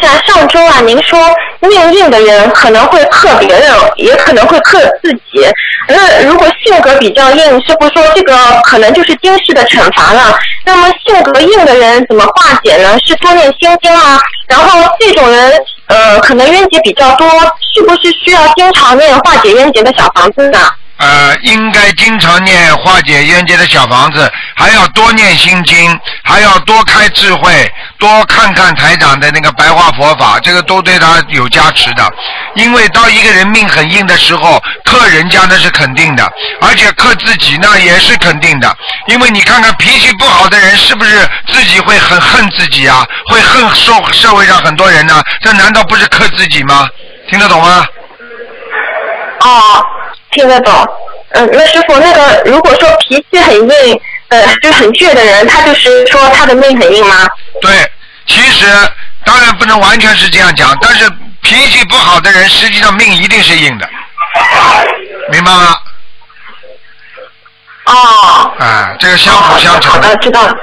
一下，上周啊，您说命硬的人可能会克别人，也可能会克自己。那如果性格比较硬，师傅说这个可能就是今世的惩罚了。那么性格硬的人怎么化解呢？是多念心经啊？然后这种人，呃，可能冤结比较多，是不是需要经常念化解冤结的小房子呢？呃，应该经常念化解冤结的小房子，还要多念心经，还要多开智慧，多看看台长的那个白话佛法，这个都对他有加持的。因为当一个人命很硬的时候，克人家那是肯定的，而且克自己那也是肯定的。因为你看看脾气不好的人，是不是自己会很恨自己啊？会恨社社会上很多人呢？这难道不是克自己吗？听得懂吗？哦，听得懂。嗯，那师傅，那个如果说脾气很硬，呃，就很倔的人，他就是说他的命很硬吗？对，其实当然不能完全是这样讲，但是脾气不好的人，实际上命一定是硬的，明白吗？哦。啊，这个相辅相成好的，知道了。